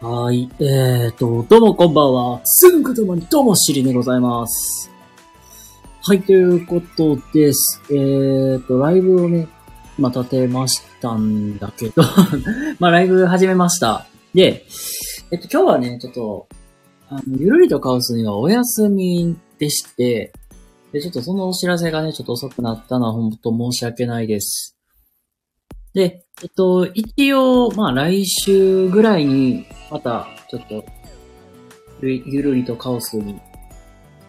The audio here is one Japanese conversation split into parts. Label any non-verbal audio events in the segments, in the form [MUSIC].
はい。えーと、どうもこんばんは。すぐともにどうもしりでございます。はい、ということです。えーと、ライブをね、ま、立てましたんだけど [LAUGHS] まあ、ライブ始めました。で、えっと、今日はね、ちょっと、あの、ゆるりとカオスにはお休みでして、で、ちょっとそのお知らせがね、ちょっと遅くなったのは本当申し訳ないです。で、えっと、一応、まあ来週ぐらいに、また、ちょっと、ゆるりとカオスに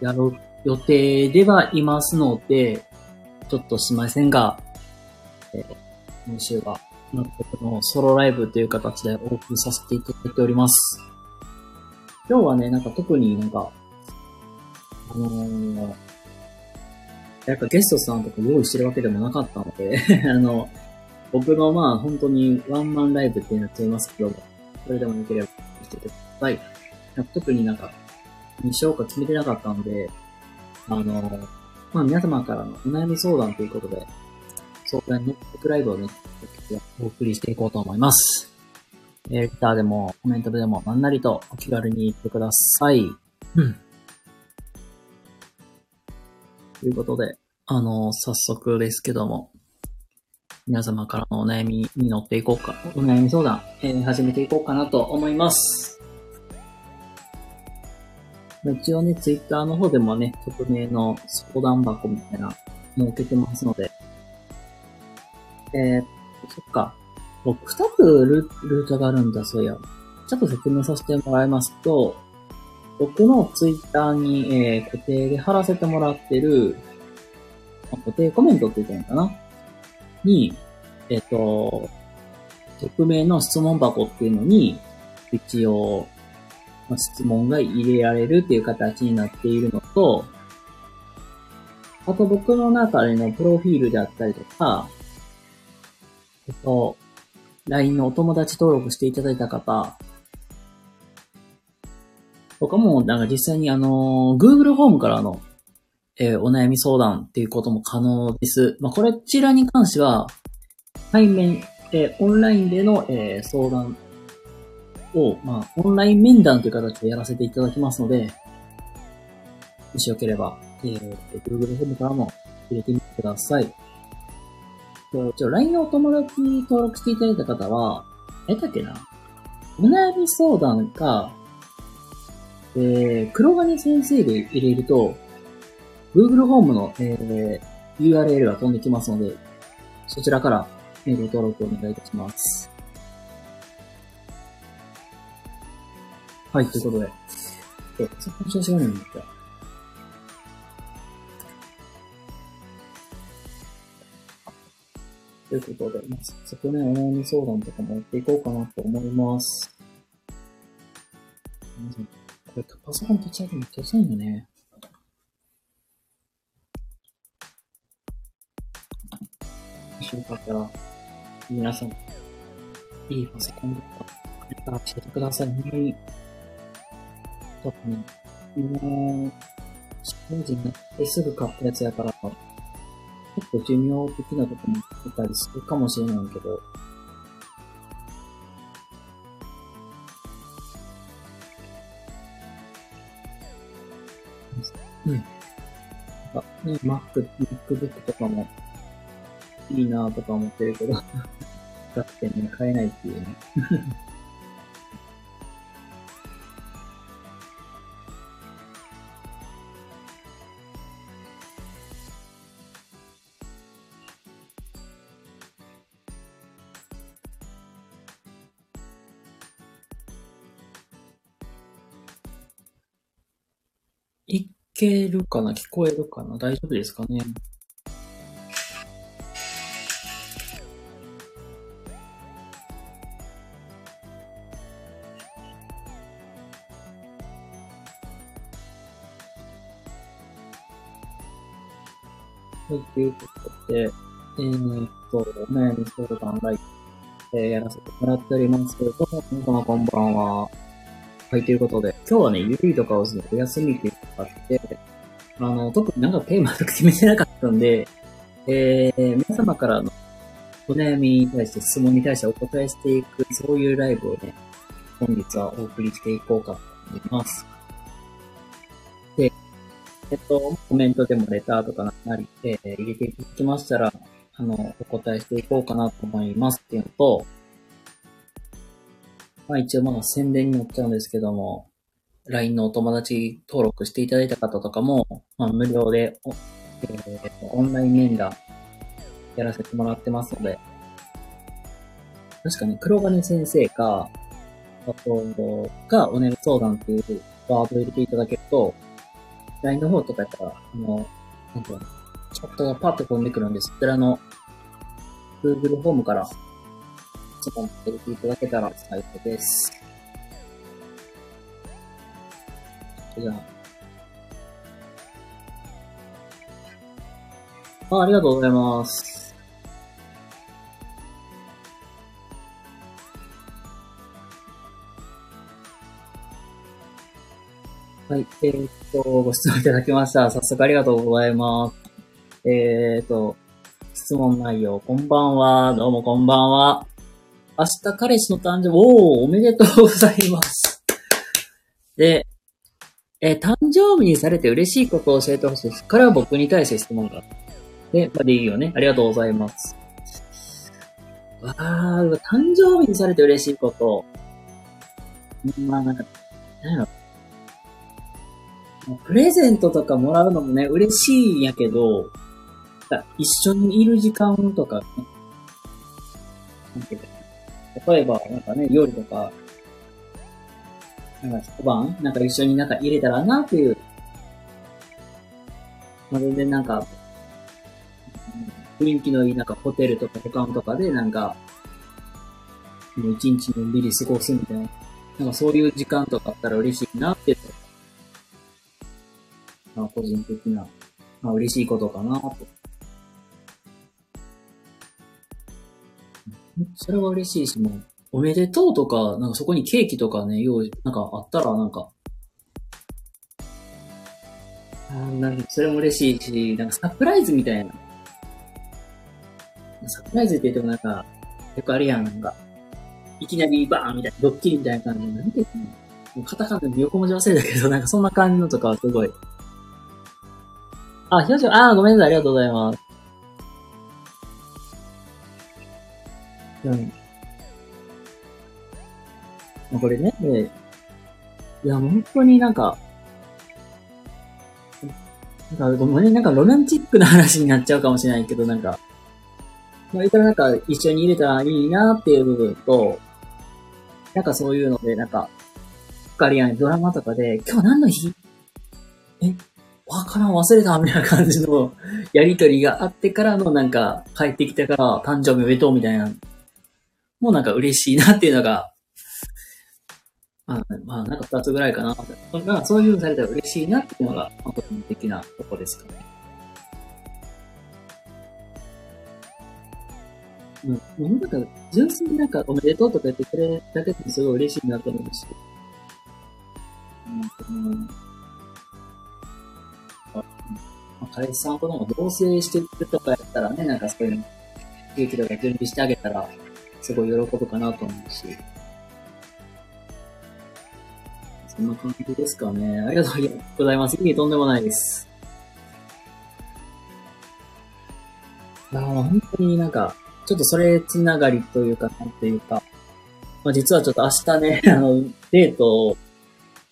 やろう予定ではいますので、ちょっとしませんが、えー、今週は、納得のソロライブという形でオープンさせていただいております。今日はね、なんか特になんか、あのー、やっぱゲストさんとか用意してるわけでもなかったので [LAUGHS] あの、僕のまあ本当にワンマンライブってなっちゃいますけど、それでもよければ来てください。特になんか、にしようか決めてなかったので、あの、まあ皆様からのお悩み相談ということで、相談のトークライブをね、お送りしていこうと思います。えー、レターでもコメントでも何なりとお気軽に言ってください。うん。ということで、あの、早速ですけども、皆様からのお悩みに乗っていこうか、お悩み相談、えー、始めていこうかなと思います。一応ね、ツイッターの方でもね、匿名の相談箱みたいな、設けてますので。えー、そっか。僕二つルルートがあるんだ、そういや。ちょっと説明させてもらいますと、僕のツイッターに、えー、固定で貼らせてもらってる、固定コメントって言ったのかな？に、えっ、ー、と、匿名の質問箱っていうのに、一応、質問が入れられるっていう形になっているのと、あと僕の中でのプロフィールであったりとか、えっと、LINE のお友達登録していただいた方、とかも、なんか実際にあの、Google ホームからの、えー、お悩み相談っていうことも可能です。まあ、こちらに関しては、対面、えー、オンラインでの、えー、相談を、まあ、オンライン面談という形でやらせていただきますので、もしよければ、えー、Google ホームからも入れてみてください。ちょ、LINE のお友達に登録していただいた方は、えだっけなお悩み相談か、えー、黒金先生で入れると、Google ホームの、えー、URL が飛んできますので、そちらからご登録お願いいたします。はい、ということで。え、そこの調子がないんだった。ということで、まあ、早速ね、お悩み相談とかもやっていこうかなと思います。これ、パソコン立ち上げめっちゃ遅いんだね。もしよかったら、皆さん、いいパソコンとか、やったら教えてください。本当に、多分、もう、社会人になってすぐ買ったやつやから、結構寿命的なとこもいたりするかもしれないけど、うん。あ、ね、Mac、MacBook とかもいいなとか思ってるけど、だってね、買えないっていうね。いけるかな？聞こえるかな？大丈夫ですかね？ということで、えー、っと、お悩み相談ライブ、えー、やらせてもらっておりますけれども、皆様こんばんは。はい、ということで、今日はね、ゆるりとかをするお休みっていうのがあって、あの、特になんかテーマとか決めてなかったんで、えー、皆様からのお悩みに対して質問に対してお答えしていく、そういうライブをね、本日はお送りしていこうかと思います。で、えっと、コメントでもレターとかなり、えー、入れていただきましたら、あの、お答えしていこうかなと思いますっていうのと、まあ一応まあ宣伝に乗っちゃうんですけども、LINE のお友達登録していただいた方とかも、まあ無料で、えー、オンライン面談やらせてもらってますので、確かに黒金先生か、あと、がおねる相談っていうワードを入れていただけると、LINE の方とかやったら、あの、なんか、チャットがパッと飛んでくるんでそ。ちらの Google フォームから質問入れていただけたら最高です。じゃあ。あ、ありがとうございます。はい、えー、っと、ご質問いただきました。早速ありがとうございます。えー、っと、質問内容、こんばんは。どうもこんばんは。明日彼氏の誕生日、おー、おめでとうございます。で、えー、誕生日にされて嬉しいことを教えてほしいです。から僕に対して質問が。で、まあ、でいいよね。ありがとうございます。わー、誕生日にされて嬉しいこと。まあなんか、なんやろ。プレゼントとかもらうのもね、嬉しいんやけど、一緒にいる時間とか、ね、例えば、なんかね、夜とか、なんか一晩、なんか一緒になんか入れたらなっていう。まあ、全然なんか、雰囲気のいいなんかホテルとか保管とかでなんか、もう一日のんびり過ごすみたいな。なんかそういう時間とかあったら嬉しいなって、まあ個人的な、まあ嬉しいことかなと。それは嬉しいし、もう、おめでとうとか、なんかそこにケーキとかね、用意、なんかあったらなんか、あなんかそれも嬉しいし、なんかサプライズみたいな。サプライズって言ってもなんか、よくあるやん、なんか、いきなりバーンみたいな、ドッキリみたいな感じで、なんて言ってんの？もうカタカナで横文字忘れたけど、なんかそんな感じのとかはすごい。あ、ひょうちゃん、あ、ごめんなさい、ありがとうございます。うん。これね、いや、本当になんか、なんか、ごめん、なんかロマンチックな話になっちゃうかもしれないけど、なんか、まあ、いたらなんか一緒に入れたらいいなっていう部分と、なんかそういうので、なんか、わかりやん、ドラマとかで、今日何の日？え？わからん、忘れたみたいな感じの [LAUGHS] やりとりがあってからのなんか、帰ってきてから誕生日おめでとうみたいな、もうなんか嬉しいなっていうのが、まあ、まあ、なんか二つぐらいかな。まあ、そういうふうにされたら嬉しいなっていうのが、個人的なとこですかね。うん。なんか、純粋になんかおめでとうとか言ってくれただけでもすごい嬉しいなと思うし。うん、うんままあ、彼氏さんとも同棲してるとかやったらね、なんかそういうの、ケーキとか準備してあげたら、すごい喜ぶかなと思うし。そんな感じですかね。ありがとうございます。いいとんでもないです。ああ、本当になんか、ちょっとそれつながりというか、なんていうか、まあ、実はちょっと明日ね、あの、デート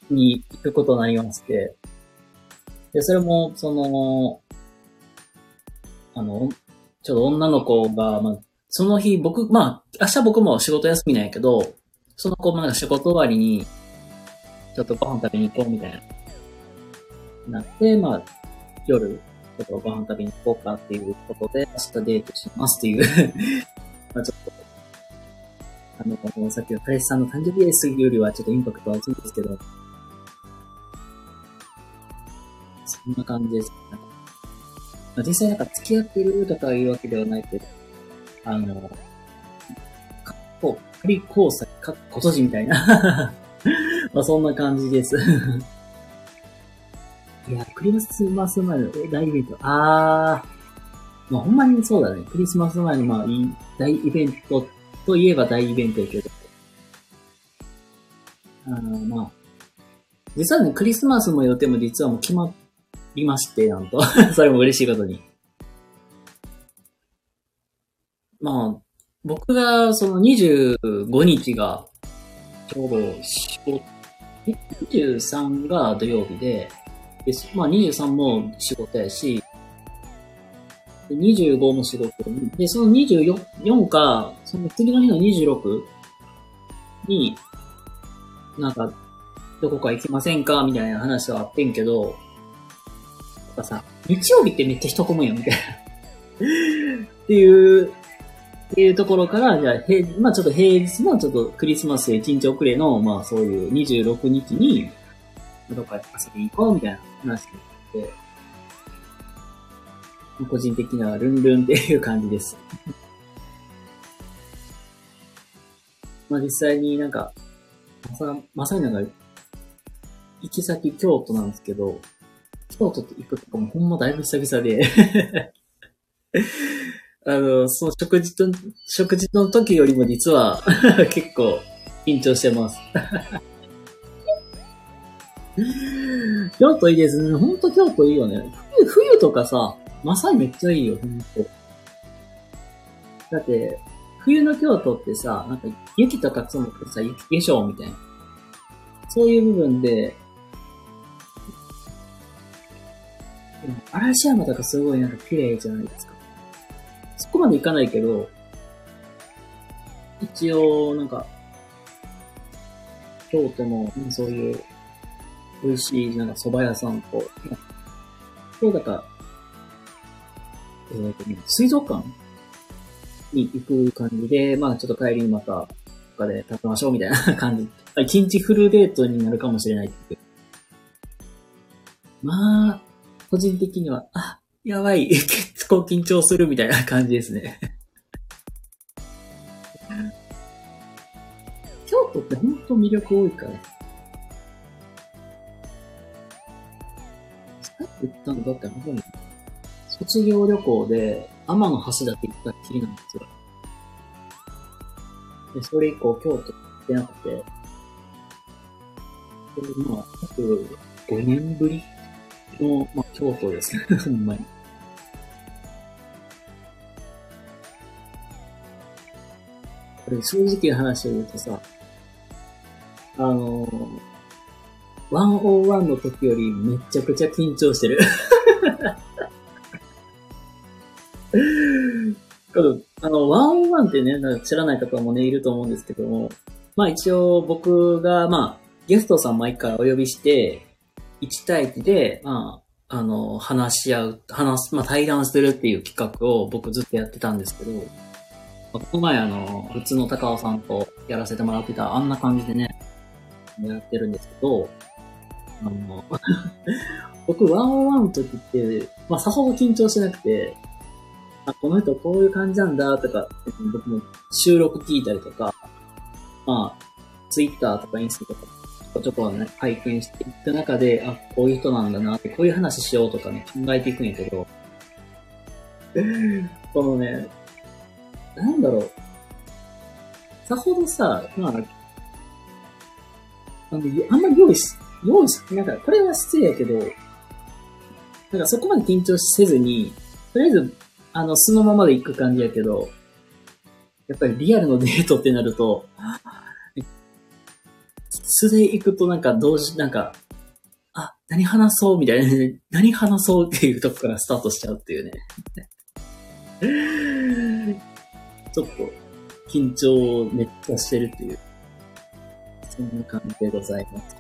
に行くことになりまして、で、それも、その、あの、ちょっと女の子が、まあ、その日僕、まあ、明日僕も仕事休みなんやけど、その子もなんか仕事終わりに、ちょっとご飯食べに行こうみたいな、なって、まあ、夜、ちょっとご飯食べに行こうかっていうことで、明日デートしますっていう。[LAUGHS] まあちょっと、あの、さっきの彼氏さんの誕生日ですよりはちょっとインパクトは厚いんですけど、そんな感じです。まあ、実際なんか付き合ってるとかいうわけではないけど、あの、かっこ、仮交際、かっこ閉じみたいな [LAUGHS] まあそんな感じです [LAUGHS] いや、クリスマス前の大イベント。あまあほんまにそうだね。クリスマス前のまあ大イベントといえば大イベントやけど。あーまあ。実はね、クリスマスの予定も実はもう決まっりまして、なんと。[LAUGHS] それも嬉しいことに。まあ、僕がその25日が、ちょうど仕事、23が土曜日で、でまあ23も仕事やし、25も仕事で、その24か、その次の日の26に、なんか、どこか行きませんか？みたいな話はあってんけど、かさ、日曜日ってめっちゃ人混むやん、みたいな。っていう、っていうところから、じゃあ、へまあちょっと平日のちょっとクリスマス1日遅れの、まあそういう26日に、どっか遊びに行こうみたいな話になって、個人的にはルンルンっていう感じです。[LAUGHS] まあ実際になんか、まさ、まさになんか、行き先京都なんですけど、京都って行くとかもほんまだいぶ久々で、[LAUGHS] あの、その食事と、食事の時よりも実は [LAUGHS] 結構緊張してます。[LAUGHS] 京都いいですね。ほんと京都いいよね。冬、冬とかさ、まさにめっちゃいいよ、ほんと。だって、冬の京都ってさ、なんか雪とか積もってさ、雪化粧みたいな。そういう部分で、嵐山とかすごいなんか綺麗じゃないですか。そこまで行かないけど、一応、なんか、京都の、そういう、美味しい、なんか蕎麦屋さんと、そうだから、えっ、とね、水族館に行く感じで、まあちょっと帰りにまた、どっかで食べましょうみたいな感じ。[LAUGHS] 一日フルデートになるかもしれない。まあ、個人的には、あ、やばい、結構緊張するみたいな感じですね。[LAUGHS] 京都って本当魅力多いから。さっき言ったのだって本当に、卒業旅行で天の橋だけ行ったきりなんですよ。で、それ以降京都行ってなくて、で、まあ、約5年ぶりの、まあ、京都ですね。ほんまに。これ正直な話を言うとさ、あのー、101の時よりめちゃくちゃ緊張してる。[LAUGHS] このあの、101ってね、なんか知らない方もね、いると思うんですけども、まあ一応僕が、まあ、ゲストさん毎回お呼びして、1対1で、まあ、あの、話し合う、話す、まあ対談するっていう企画を僕ずっとやってたんですけど、まあこの前あの、普通の高尾さんとやらせてもらってた、あんな感じでね、やってるんですけど、あの、[LAUGHS] 僕、ワンオンワンの時って、まあ、さほど緊張しなくて、あ、この人こういう感じなんだとか、僕も収録聞いたりとか、まあ、ツイッターとかインスタとか、ちょこちょこね、拝見していった中で、あ、こういう人なんだな、こういう話しようとかね、考えていくんやけど、[LAUGHS] このね、なんだろう。さほどさ、まあ、あの、あんまり用意し、用意し、なんか、これは失礼やけど、なんかそこまで緊張せずに、とりあえず、あの、素のままで行く感じやけど、やっぱりリアルのデートってなると、素で行くとなんか同時、なんか、あ、何話そうみたいな、ね [LAUGHS] 何話そうっていうとこからスタートしちゃうっていうね。[LAUGHS] ちょっと、緊張をめっちゃしてるっていう、そんな感じでございます。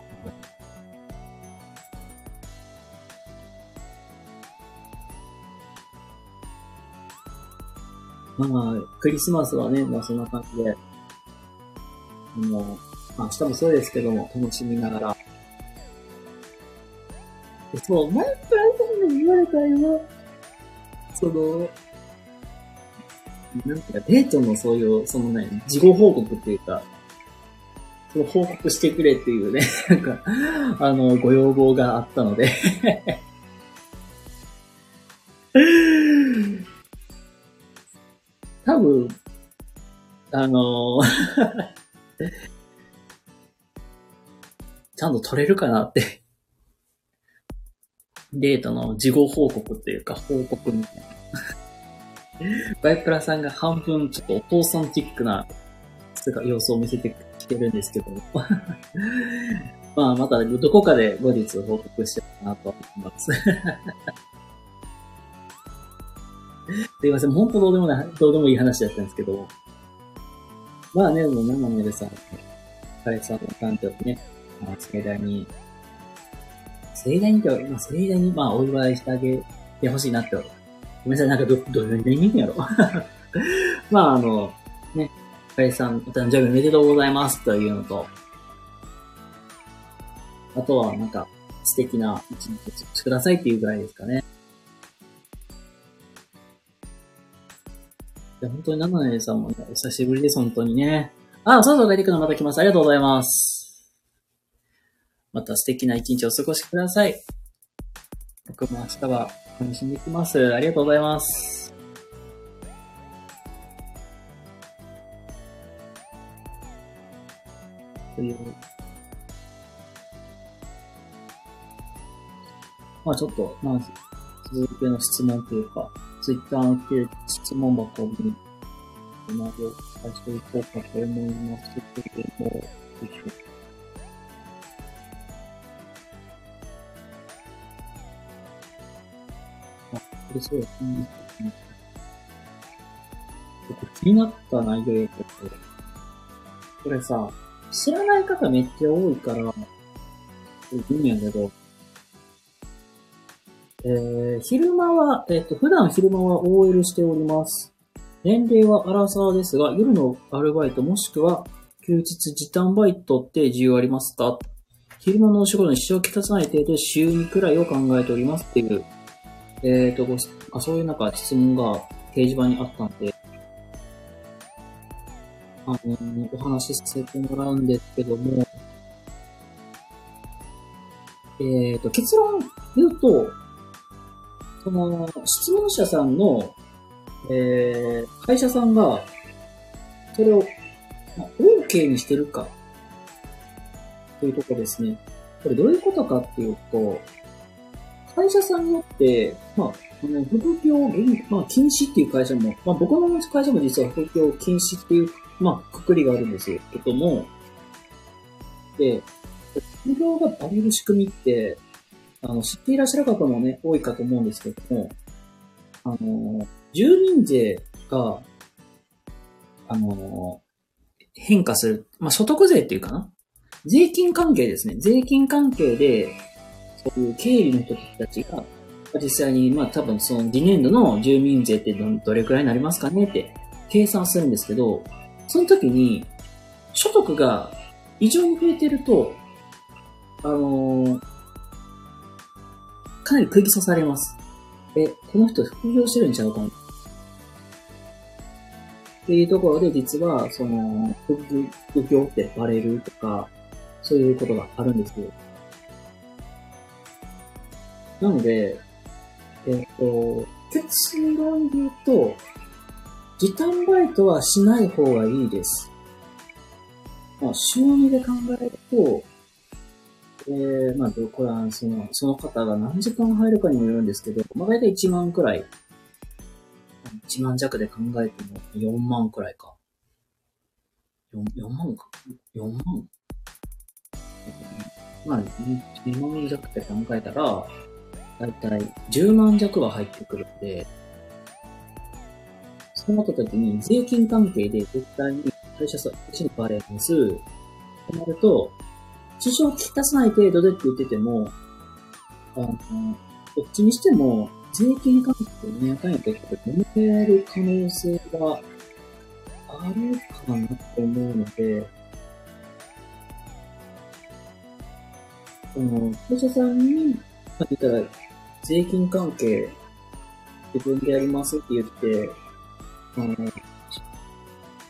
まあ、クリスマスはね、まあそんな感じで、もう、まあ明日もそうですけども、楽しみながら。そう、前からさんに言われたよ。その、なんていうか、デートのそういう、そのね、事後報告っていうか、その報告してくれっていうね、[LAUGHS] なんか、あの、ご要望があったので多分、あのーちゃんと取れるかなって。[LAUGHS] データの事後報告っていうか、報告みたいな。[LAUGHS] バイプラさんが半分ちょっとお父さんチックな様子を見せてきてるんですけど [LAUGHS] まあ、またどこかで後日報告しようかなと思います。すいません、本当どうでもない、どうでもいい話だったんですけど。まあね、もう生のでさん、彼さんの誕生日ね、まあ、盛大に、盛大にって、まあ、盛大に、まあ、お祝いしてあげてほしいなって。ごめんなさい、なんかど、どれでいいんやろ [LAUGHS] まあ、あの、ね、彼さん、お誕生日おめでとうございますというのと、あとは、なんか、素敵な一日を過ごしてくださいっていうぐらいですかね。いや、本当に七年さんもね、お久しぶりです、本当にね。あ、そうそう、帰ってくるのまた来ます。ありがとうございます。また素敵な一日をお過ごしください。僕も明日は楽しんでいきます。ありがとうございます。という。まあちょっと、まあ、続けの質問というか、ツイッターの来てる質問箱に、まで返していこうかと思いますけれども、よいしょあ、これそうです。気になった内容やけど、これさ、知らない方めっちゃ多いから、いいんやけど、えー、昼間は、えっ、と、普段昼間は OL しております。年齢はアラサーですが、夜のアルバイトもしくは休日時短バイトって需要ありますか？昼間のお仕事に支障をきたさない程度週2くらいを考えておりますっていう、えっ、とごあ、そういうなんか質問が掲示板にあったんで、あのお話しさせてもらうんですけども、えっ、と、結論言うと、その、質問者さんの、えー、会社さんが、それを、まあ、OK にしてるか、というところですね。これどういうことかっていうと、会社さんによって、まあ、あの、副業、まあ、禁止っていう会社も、まあ、僕の会社も実は副業禁止っていう、まあ、くくりがあるんですけども、で、副業がバレる仕組みって、あの、知っていらっしゃる方もね、多いかと思うんですけども、あの、住民税が、あの、変化する、まあ、所得税っていうかな。税金関係ですね。税金関係で、そういう経理の人たちが、実際に、まあ多分その次年度の住民税ってどれくらいになりますかねって計算するんですけど、その時に、所得が異常に増えてると、あのーかなり釘刺されます。え、この人副業してるんちゃうかなっていうところで、実は、その、副業ってバレるとか、そういうことがあるんですよ。なので、えっ、と、結論で言うと、時短バイトはしない方がいいです。まあ、週2で考えると、えー、まあ、どこれは、その、その方が何時間入るかにもよるんですけど、まあ、大体1万くらい。1万弱で考えても4万くらいか。4, 4万か ?4 万まあ、2万弱って考えたら、だいたい10万弱は入ってくるんで、そうなった時に税金関係で絶対に会社さんにバレます。となると、支障をきたさない程度でって言ってても、あの、どっちにしても、税金関係でね、かんやけど、揉める可能性があるかなと思うので、その、会社さんに、まあ、言ったら、税金関係、自分でやりますって言って、あの、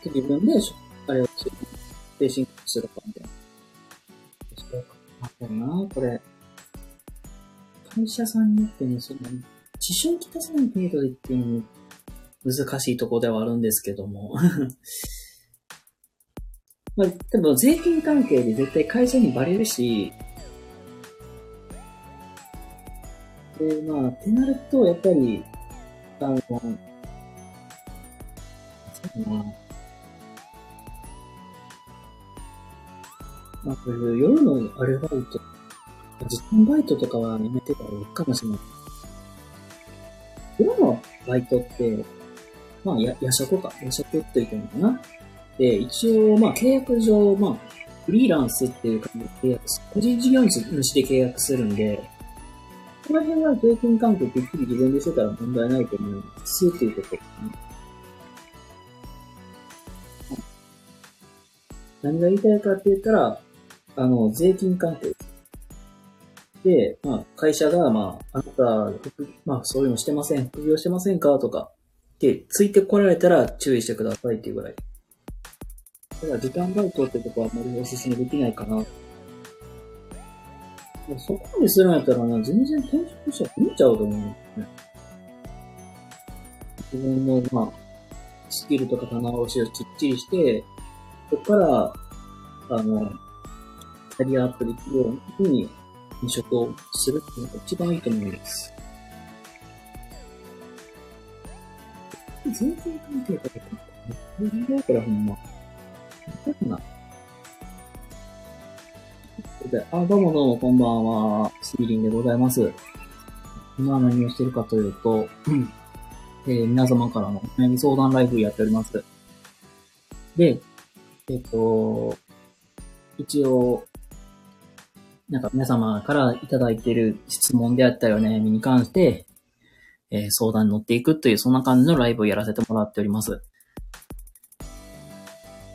自分で、あれを、精神するかみたいな。そうか。でもな、これ。会社さんによってね、その、支障をきたさない程度でっていう難しいとこではあるんですけども。[LAUGHS] まあ、でも税金関係で絶対会社にバレるし、で、まあ、ってなると、やっぱり、あの、そうな。まあ、夜のアルバイト、時短バイトとかはやめてたらいいかもしれない。夜のバイトって、まあ、や夜食か。夜食って言ってるのかな。で、一応、まあ、契約上、まあ、フリーランスっていう感じで契約す、個人事業主で契約するんで、この辺は税金関係きっちり自分でしてたら問題ないと思いますっていうことですね。何が言いたいかって言ったら、あの、税金関係で、まあ、会社が、まあ、あなた、まあ、そういうのしてません、副業してません。かとか、で、ついてこられたら注意してくださいっていうぐらい。だ、時間バイトってとこはあまりお勧めできないかな。そこまでするんやったらな、全然転職者見ちゃうと思うんですね。自分の、まあ、スキルとか棚卸しをきっちりして、そこから、あの、キャリアアップできるように、転職をするっていうのが一番いいと思います。全然関係とか結構、ね、だからほんま。な。で、あ、どうもどうも、こんばんは。スリリンでございます。今何をしてるかというと、えー、皆様からの悩み相談ライブやっております。で、えっ、ー、と、一応、なんか皆様からいただいている質問であったり悩みに関して、えー、相談に乗っていくという、そんな感じのライブをやらせてもらっております。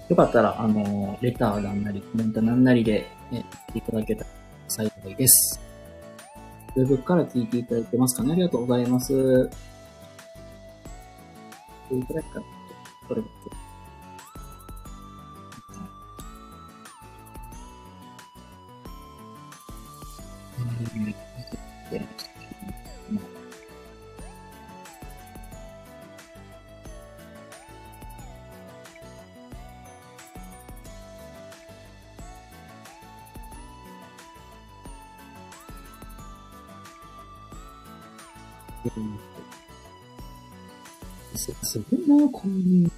よかったら、あの、レターなんなり、コメントなんなりで、えいただけたら幸いです。ウェブから聞いていただいてますかね？ありがとうございます。どれくらいかこれだけ。す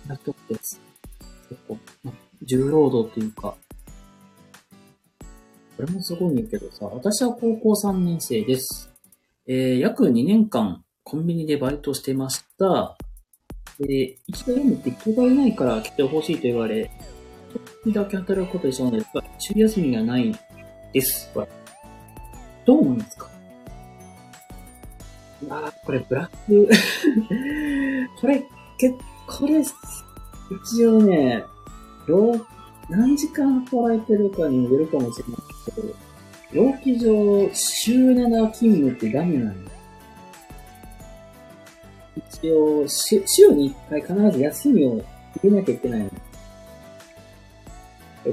な、人って。結構、ま重労働っていうか。これもすごいん。やけどさ、私は高校3年生です。えー、約2年間コンビニでバイトしてました。で、一度読むって人がいないから来てほしいと言われ、時だけ働くことにしたのですが、昼休みがないです。これ。どう思いますかああ、これブラックこれ、け、これ、一応ね、労、何時間働いてるかにもよるかもしれないけど、労基上、週7勤務ってダメなの。一応、週に1回必ず休みを入れなきゃいけないの。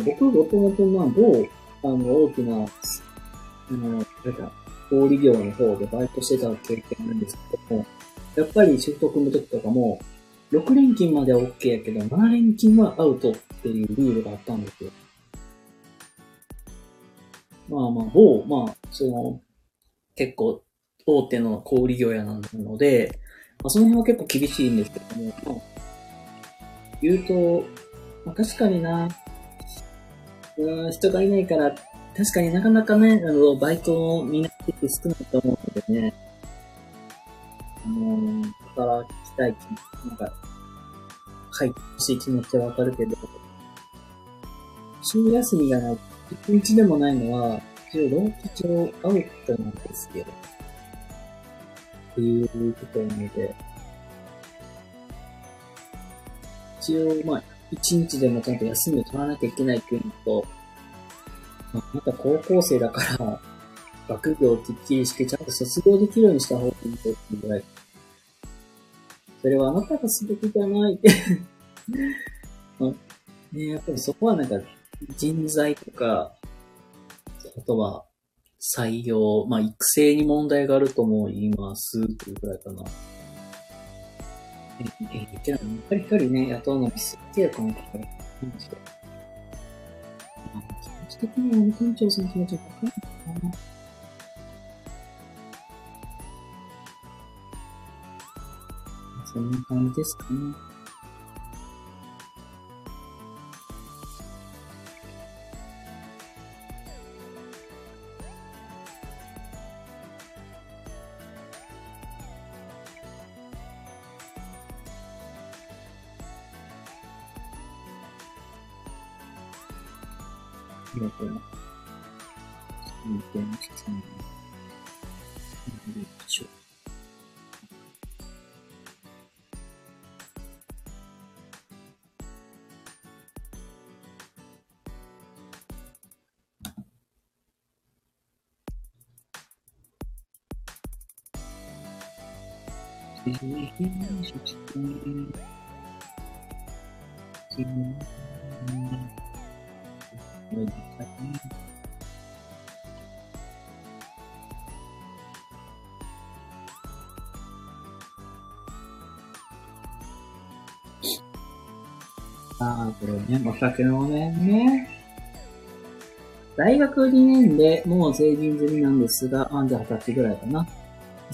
僕、もともと、まあ、某、あの、大きな、あの、なんか、小売業の方でバイトしてた経験なんですけども、やっぱりシフト組む時とかも、6連勤までは OK やけど、7連勤はアウトっていうルールがあったんですよ。まあまあ、某、まあ、その、結構、大手の小売業やなので、まあ、その辺は結構厳しいんですけども、まあ、言うと、まあ、確かにな、うん、人がいないから、確かになかなかね、あの、バイトのみんなって少ないと思うのでね、あの、働きたい気、なんか、はい、欲しい気持ちはわかるけど、週休みがない、一日でもないのは、一応、労基帳アウトなんですけど、っていうことなので、一応、まあ、一日でもちゃんと休みを取らなきゃいけないっていうのと、まあ、また高校生だから、学業をきっちりしてちゃんと卒業できるようにした方がいいというぐらいそれはあなたがすべきじゃない [LAUGHS] ってね、やっぱりそこはなんか人材とか、あとは採用、まあ育成に問題があると思いますというくらいかな。え、え、けど、やっぱり一人ね、雇うのもすっげえ細かかる。マジで。気持ち的には店長さん気持ちわかるのかな。そんああ、これね、お酒のね、ね。大学2年でもう成人済みなんですが、あ、じゃあ20歳ぐらいかな。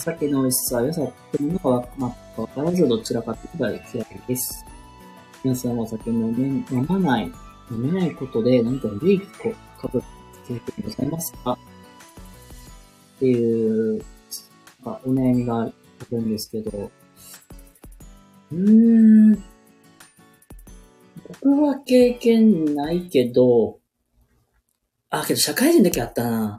お酒の美味しさ、良さっていうのがわわからず、どちらかというと嫌いです。皆さんはお酒飲め飲まない、飲めないことで何か悪いこかぶ経験ございますか？っていう、なんかお悩みがあるんですけど、うーん、僕は経験ないけど、あ、けど社会人だけあったな。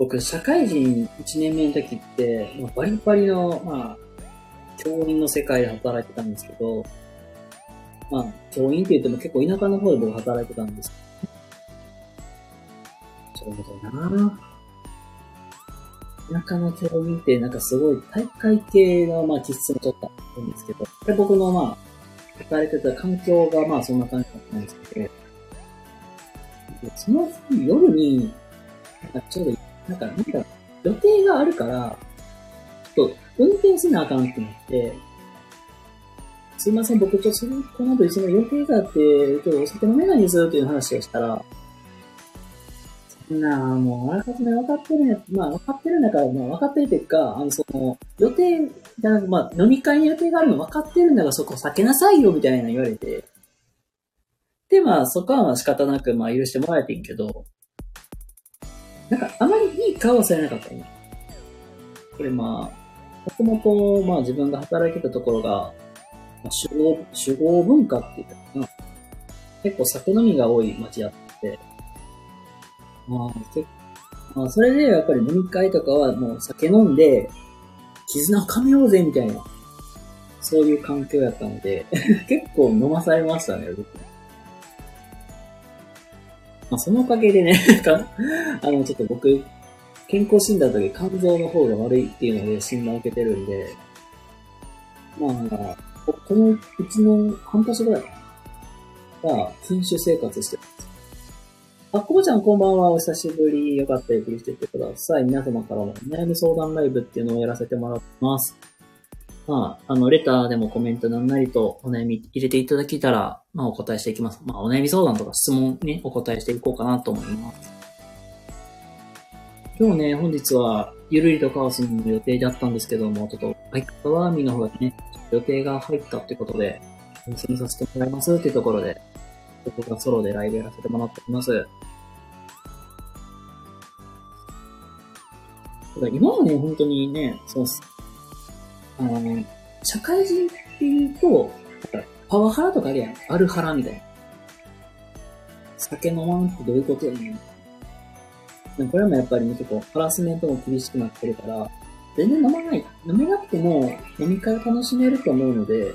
僕、社会人1年目の時って、まあ、バリバリの、まあ、教員の世界で働いてたんですけど、まあ、教員って言っても結構田舎の方で僕働いてたんです。ちょうどな田舎の教員ってなんかすごい大会系の、まあ、気質もちょっとあるんですけど、これ僕のまあ、働いてた環境がまあそんな感じだったんですけど、その夜に、なんかちょうど、なんか、なんか予定があるから、ちょっと運転せなあかんってなって、すいません、僕ちょっとそれ、この後その予定があって、ちょっとお酒飲めないんですよっていう話をしたら、そんな、もう、あらかじめ分かってるんや、まあ分かってるんだから、まあ分かってるっていうか、あの、その、予定が、まあ飲み会に予定があるの分かってるんだからそこ避けなさいよみたいな言われて、で、まあそこはまあ仕方なく、まあ許してもらえてんけど、なんかあまりいい顔はされなかったね。これまあ、もともと、まあ自分が働いてたところが、まあ、主語、主語文化って言ったかな。結構酒飲みが多い街やって、まあ、けまあ、それでやっぱり飲み会とかはもう酒飲んで、絆を深めようぜみたいな、そういう環境やったので、[LAUGHS] 結構飲まされましたね、僕。まあ、そのおかげでね、[LAUGHS] あの、ちょっと僕、健康診断の時肝臓の方が悪いっていうので診断を受けてるんで、まあなんか、この1年、半年ぐらいかな。が、禁酒生活してます。あ、こぼちゃんこんばんは。お久しぶり。よかったらゆっくりしてってください。皆様からのお悩み相談ライブっていうのをやらせてもらってます。まあ、あの、レターでもコメントなんなりとお悩み入れていただけたら、まあ、お答えしていきます。まあ、お悩み相談とか質問にお答えしていこうかなと思います。今日ね、本日は、ゆるりとカオスの予定だったんですけども、ちょっと、相方はみの方がね、予定が入ったってことで、お見せさせてもらいますっていうところで、僕がソロでライブやらせてもらっております。ただ今はね、本当にね、そう。あの、社会人っていうと、パワハラとかあるやん。アルハラみたいな。酒飲まんってどういうことやねん。でもこれもやっぱりね、結構ハラスメントも厳しくなってるから、全然飲まない。飲めなくても飲み会を楽しめると思うので、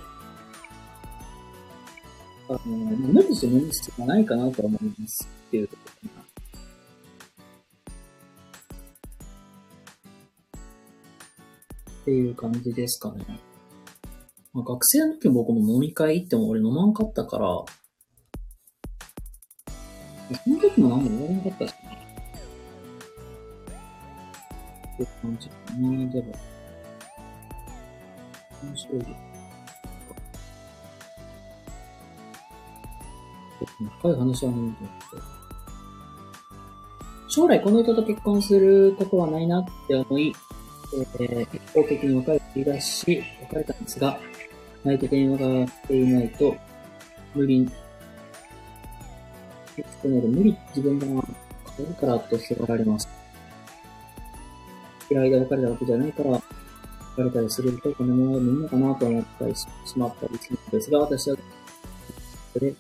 あの、無理して飲む必要はないかなと思います。っていうところかな。っていう感じですかね。まあ、学生の時も僕も飲み会行っても俺飲まんかったから、その時も何も言われなかったしね。って感じかな。でも。面白いよ。深い話はないんだけど。将来この人と結婚することはないなって思い、えー、一方的に別れていらし、別れたんですが、相手電話が来ていないと、無理、えっとね、無理自分が変わるからと迫られます。嫌いで別れたわけじゃないから、別れたりすると、このままでいいのかなと思ったりしまったりするんですが、私は、それ、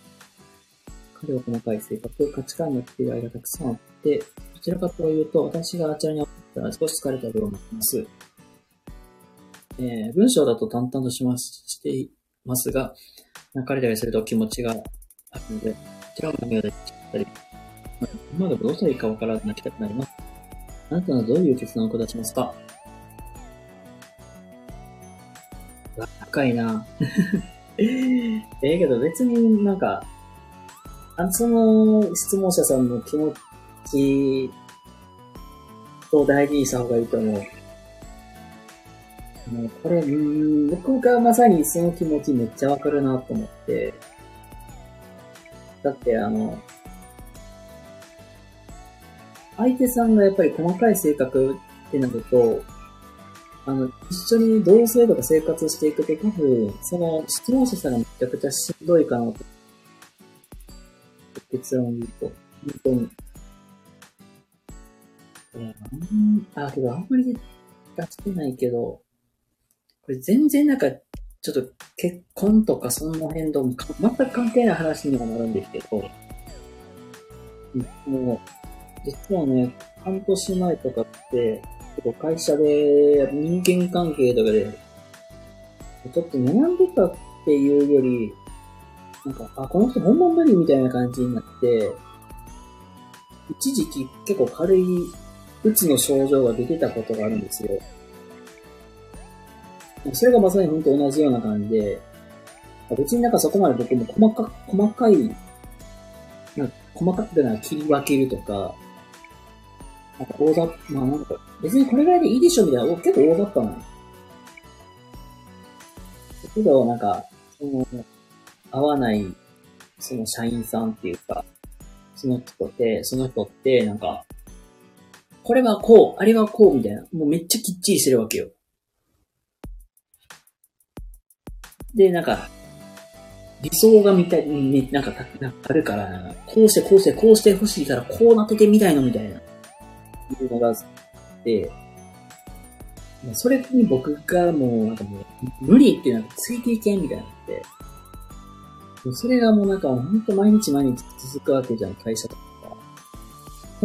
彼は細かい性格、価値観の違いがたくさんあって、どちらかというと、私があちらに少し疲れたと思います。えー、文章だと淡々とします、していますが、泣かれたりすると気持ちがあるので、こちらも涙が出ちゃったり、まあ、今でもどうしたらいいかわからず泣きたくなります。あなたはどういう決断を下しますか？深いな [LAUGHS] ええけど別になんか、あその質問者さんの気持ちを大事にした方がいいと思う。もうこれ、うん僕がまさにその気持ちめっちゃわかるなと思って。だってあの、相手さんがやっぱり細かい性格ってなると、あの、一緒に同棲とか生活していくと多分、その質問者さんがめちゃくちゃしんどいかなと。結論を言うと、本当に。あ、けどあんまり出してないけど、これ全然なんか、ちょっと結婚とかその辺と全く関係ない話にはなるんですけど、もう、実はね、半年前とかって、会社で人間関係とかで、ちょっと悩んでたっていうより、なんか、あ、この人本番無理みたいな感じになって、一時期結構軽い、うつの症状が出てたことがあるんですよ。それがまさに本当同じような感じで、別になんかそこまで僕も細か、細かい、なんか細かくてな切り分けるとか、なんか大雑、まあなんか、別にこれぐらいでいいでしょみたいな、結構大雑把なの。けど、なんか、その、合わない、その社員さんっていうか、その人って、その人って、なんか、これはこう、あれはこう、みたいな。もうめっちゃきっちりしてるわけよ。で、なんか、理想が見たい、ねなんか、あるから、こうしてこうしてこうしてほしいから、こうなっててみたいのみたいな。いうのがあって、それに僕がもう、なんかもう、無理っていうのはついていけんみたいなって、それがもうなんか、ほんと毎日毎日続くわけじゃん、会社とか。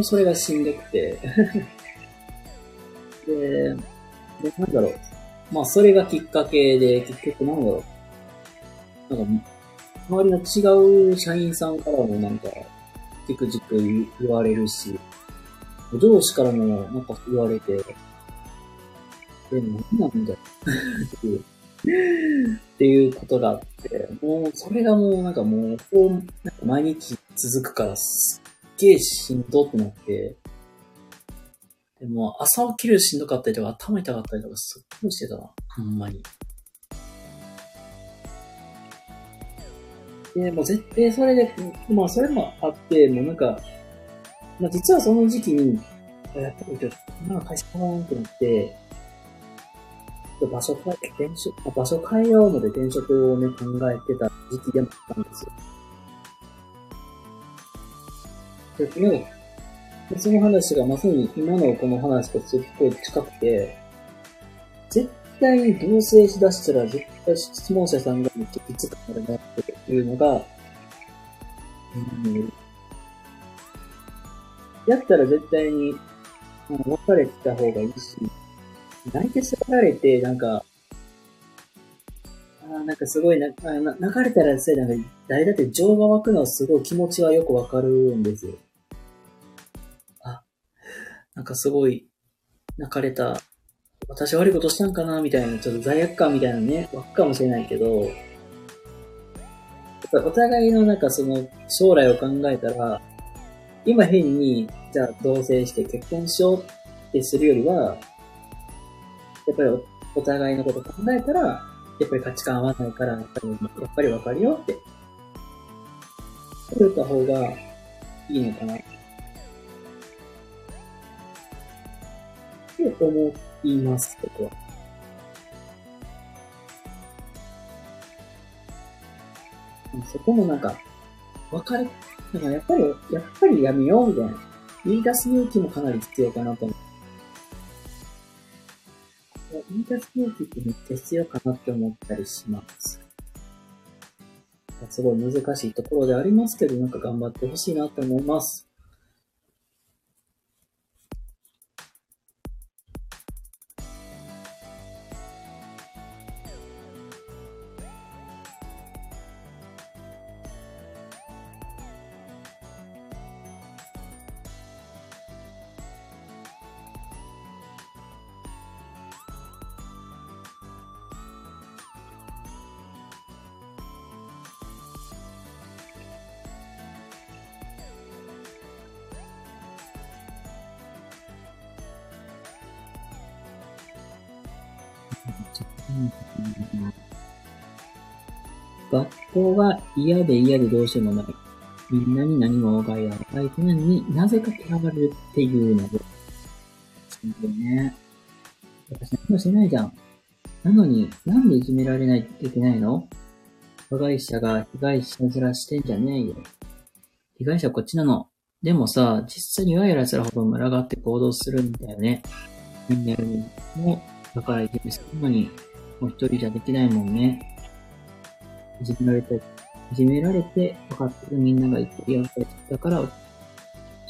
もそれがしんどくて [LAUGHS] で、で、なんだろう。まあ、それがきっかけで、結局なんだろう。なんか、周りの違う社員さんからもなんか、じくじく言われるし、上司からもなんか言われて、え、何なんだよ [LAUGHS] っていうことがあって、もう、それがもうなんかもう、こう、毎日続くからげえしんどってなって、でも朝起きるしんどかったりとか頭痛かったりとかすっごいしてたな。ほんまに。で、もう絶対それで、まあそれもあって、もうなんか、まあ、実はその時期に、やっぱりちょっと、今会社変わらなくなって、場所変え、転職、場所変えようので転職をね、考えてた時期でもあったんですよ。で、も、その話がまさに今のこの話とすっごい近くて、絶対に同棲しだしたら絶対質問者さんがめっちゃきつくなるなっていうのが、うん、やったら絶対に、別れてた方がいいし、泣いてすられて、なんか、あなんかすごいな、な泣かれたらせ、なんか、誰だって情が湧くのはすごい気持ちはよくわかるんですよ。なんかすごい、泣かれた、私悪いことしたんかなみたいな、ちょっと罪悪感みたいなね、湧くかもしれないけど、お互いのなんかその将来を考えたら、今変に、じゃあ同棲して結婚しようってするよりは、やっぱりお互いのこと考えたら、やっぱり価値観合わないから、やっぱり、やっぱりわかるよって、言った方がいいのかな。って思いますけど。そこもなんか、わかる。なんかやっぱり、やっぱりやめようみたいな。言い出す勇気もかなり必要かなと思う。言い出す勇気ってめっちゃ必要かなって思ったりします。すごい難しいところでありますけど、なんか頑張ってほしいなって思います。嫌で嫌でどうしようもない。みんなに何も分かり合う相手なのになぜか嫌われるっていうので。しんどいね。私何もしてないじゃん。なのに、なんでいじめられないといけないの？加害者が被害者ずらしてんじゃねえよ。被害者こっちなの。でもさ、実際にはやらせるほど群がって行動するんだよね。みんなにも、だからいじめするのに、もう一人じゃできないもんね。いじめられて、いじめられて分かってるみんなが言ってやったから、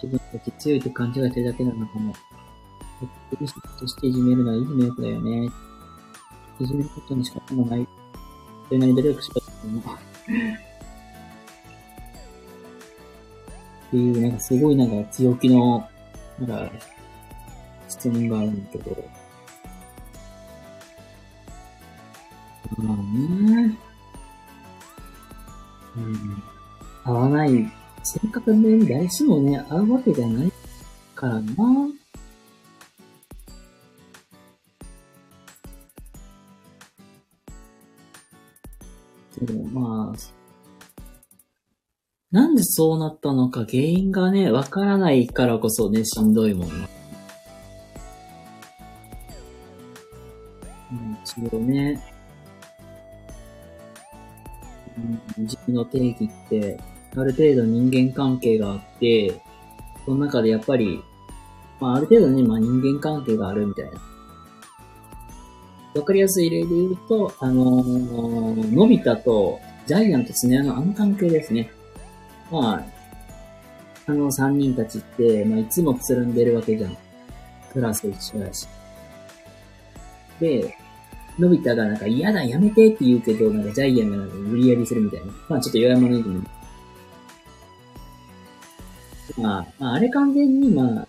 自分たち強いって勘違いしてるだけなのかも。結局としていじめるのはいじめよくだよね。いじめることに仕方もない。それなり努力しろって思う。っていう、なんかすごいなんか強気の、なんか、質問があるんだけど。まあね。うん。合わない。性格で誰しもね、合うわけじゃないからな。けど、まあ、なんでそうなったのか原因がね、わからないからこそね、しんどいもんな。うん、一応ね、自分の定義って、ある程度人間関係があって、その中でやっぱり、まあある程度ね、まあ人間関係があるみたいな。わかりやすい例で言うと、あのー、のび太とジャイアントスネアのあの関係ですね。まあ、あの三人たちって、まあいつもつるんでるわけじゃん。クラス一緒だし。で、のび太がなんか嫌だ、やめてって言うけど、なんかジャイアンがなんか無理やりするみたいな。まあちょっと弱い者いるね。まあ、まあ、あれ完全にまあ、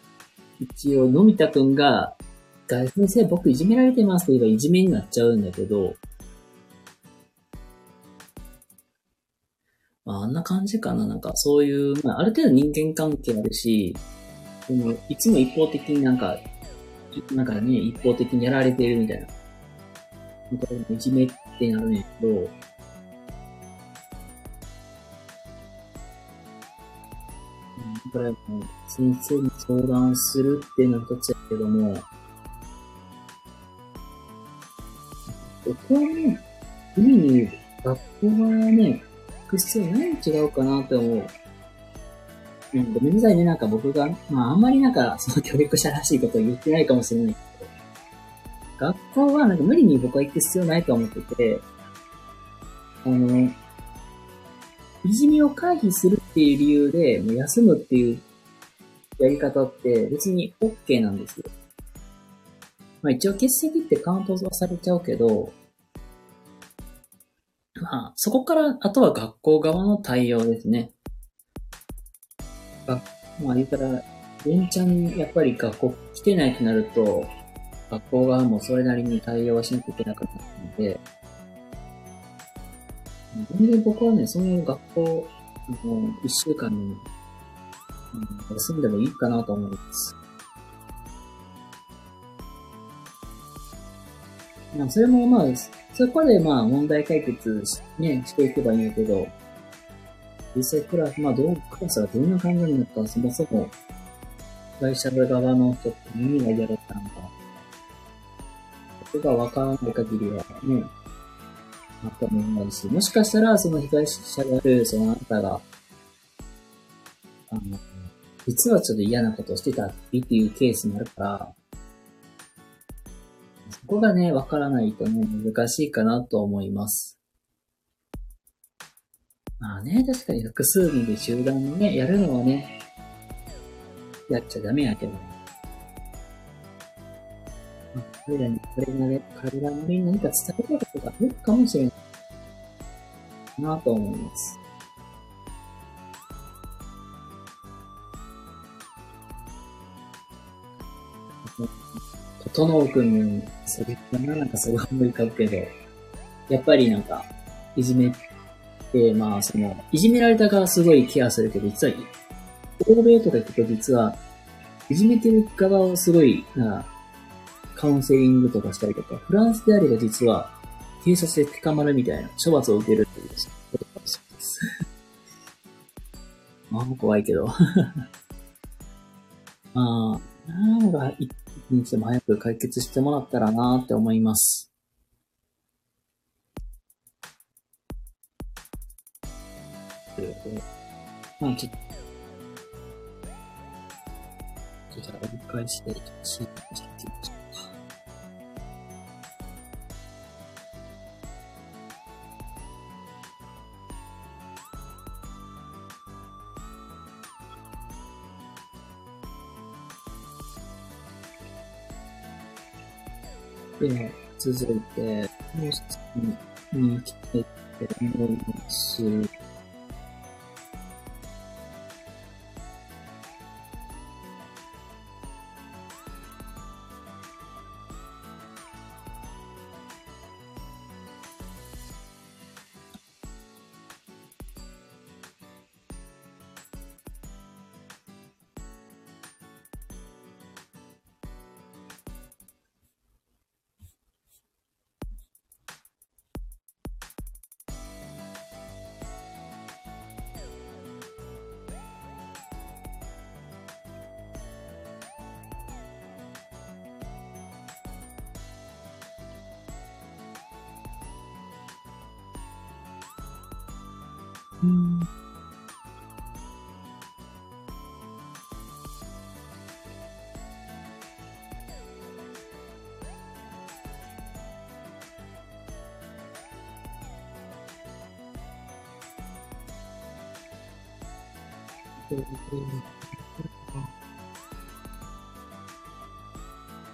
一応、のび太くんが、先生僕いじめられてますと言えばいじめになっちゃうんだけど、まあ、あんな感じかな。なんか、そういう、まあ、ある程度人間関係あるし、でも、いつも一方的になんか、なんかね、一方的にやられてるみたいるみたいな。いじめってなるんやけど、これも先生に相談するっていうのは一つやけども、僕はね、意味に学校側はね、行く必要ない違うかなって思う。うん、ごめんなさいね、なんか僕が、まああんまりなんか、その教育者らしいことを言ってないかもしれない学校はなんか無理に僕は行く必要ないと思ってて、あの、いじめを回避するっていう理由で、もう休むっていうやり方って別に OK なんですよ。まあ一応欠席ってカウントはされちゃうけど、まあそこからあとは学校側の対応ですね。まあ言ったら、連チャンやっぱり学校来てないとなると、学校側もそれなりに対応しなきゃいけなくなったので、全然僕はね、その学校、の一週間に、うん休んでもいいかなと思います。まあ、それもまあ、そこでまあ問題解決し,、ね、していけばいいんだけど、実際クラス、まあどう、クラスがどんな感じになったか、そもそも、会社側の人って何が嫌だったのか、それがわからない限りはね、あったもんないし、もしかしたらその被害者である、そのあなたが、あの、実はちょっと嫌なことをしてたっていうケースもあるから、そこがね、わからないとね、難しいかなと思います。まあね、確かに複数人で集団にね、やるのはね、やっちゃダメやけど。まあ、彼らに、これがね、彼らに何か伝えたいことがあるかもしれない。なと思います。とのうくん、それかななんかすごい思い浮かぶけど、やっぱりなんか、いじめって、まあその、いじめられた側すごいケアするけど、実は、欧米とか行くと実は、いじめてる側をすごい、なカウンセリングとかしたりとか、フランスであれば実は、警察で捕まるみたいな処罰を受けるっていうことかもしれないです。[LAUGHS] まあ、怖いけど。[LAUGHS] まあ、なんか、一日でも早く解決してもらったらなって思います。まあ、ちょっと、ちょっと折り返して、ちょっとで、続いて、ニュースに行きたいと思います。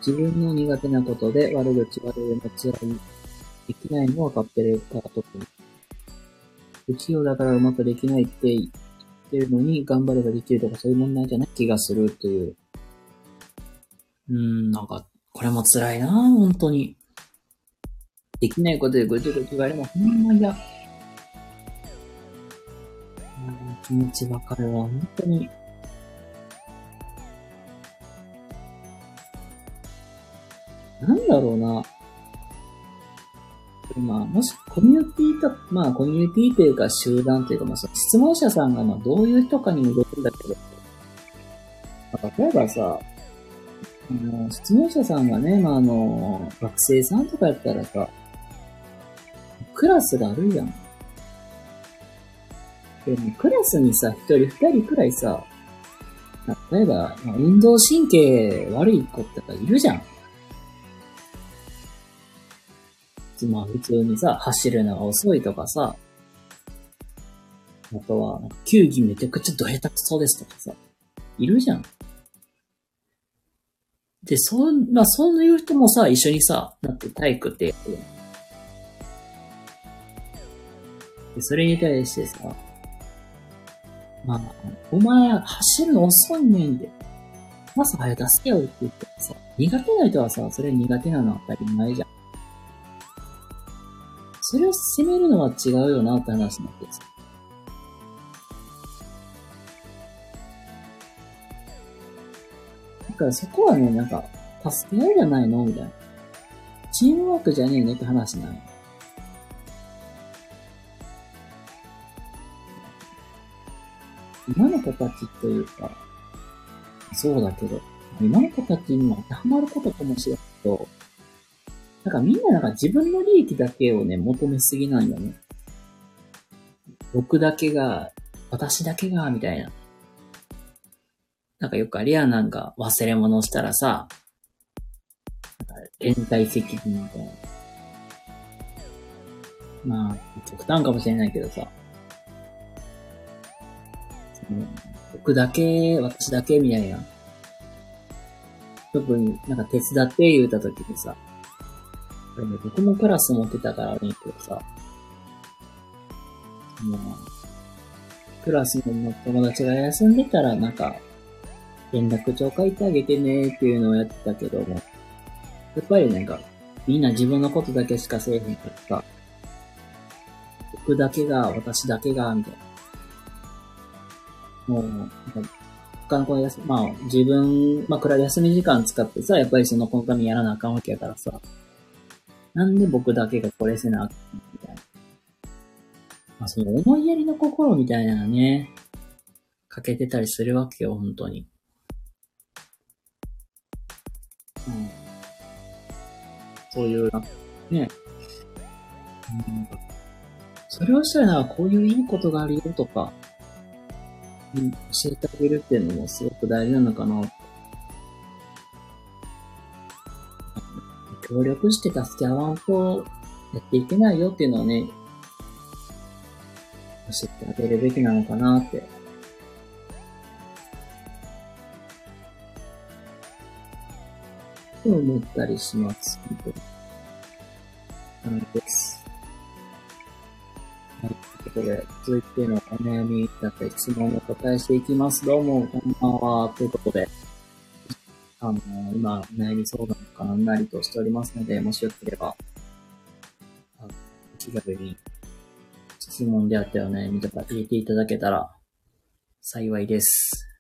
自分の苦手なことで悪口悪いの辛い、できないのは分かってるから特に。不器用だからうまくできないって言ってるのに頑張ればできるとかそういう問題じゃない気がするという。うーん、なんか、これも辛いな本当に。できないことでぐちぐち言われるのほんま嫌。気持ちわかるわ、本当に。だろうな。まあ、もしコミュニティと、まあ、コミュニティというか集団というか、まあ、その質問者さんが、まあ、どういう人かにもよるんだけど、まあ、例えばさ、あの、質問者さんがね、まあ、あの、学生さんとかやったらさ、クラスがあるじゃん。でも、クラスにさ、一人二人くらいさ、例えば、運動神経悪い子ってかいるじゃん。まあ普通にさ、走るのが遅いとかさ、あとは、球技めちゃくちゃど下手くそですとかさ、いるじゃん。で、そう、まあそういう人もさ、一緒にさ、なって体育ってやってるで、それに対してさ、まあ、お前走るの遅いねんで、まず早出せよって言ってさ、苦手な人はさ、それ苦手なのは当たり前じゃん。それを責めるのは違うよなって話になんです。だからそこはね、なんか、助け合いじゃないのみたいな。チームワークじゃねえねって話なの。今の子たちというか、そうだけど、今の子たちにも当てはまることかもしれないけど、なんかみんななんか自分の利益だけをね、求めすぎなんよね。僕だけが、私だけが、みたいな。なんかよくあれやなんか忘れ物したらさ、なんか連帯責任みたいな。まあ、極端かもしれないけどさ。僕だけ、私だけみたいな。特になんか手伝って言うた時にさ、これね、僕もクラス持ってたからね、けどさ、もう、クラスの友達が休んでたら、なんか、連絡帳書いてあげてねっていうのをやってたけども、やっぱりなんか、みんな自分のことだけしかせえへんからさ、僕だけが、私だけが、みたいな。もう、なんか他の子休まあ、自分、まあ、くらい休み時間使ってさ、やっぱりその子のためにやらなあかんわけやからさ、なんで僕だけがこれせなあかんみたいな。まあ、その思いやりの心みたいなのね、かけてたりするわけよ、本当に。うん。そういう、ね。うん、それをしたら、こういういいことがあるよとか、うん、教えてあげるっていうのもすごく大事なのかな。協力して助け合わんとやっていけないよっていうのはね、教えてあげるべきなのかなって。と思ったりします。本当に。なのです。はい。ということで、続いてのお悩みだった質問をお答えしていきます。どうも、こんばんは。ということで、あの、今、悩み相談とかなんなりとしておりますので、もしよければ、あの気軽に質問であったりお悩みとか入れていただけたら幸いです。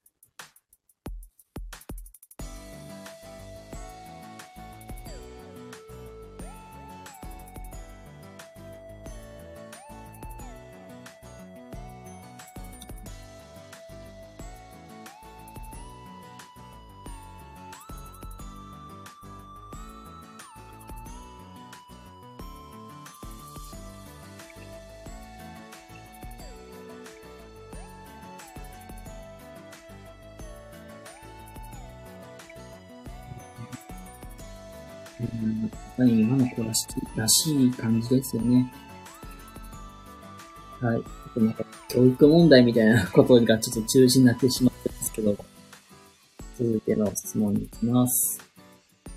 らしい感じですよね。はい。なんか教育問題みたいなことがちょっと中止になってしまってますけど、続いての質問に行きます。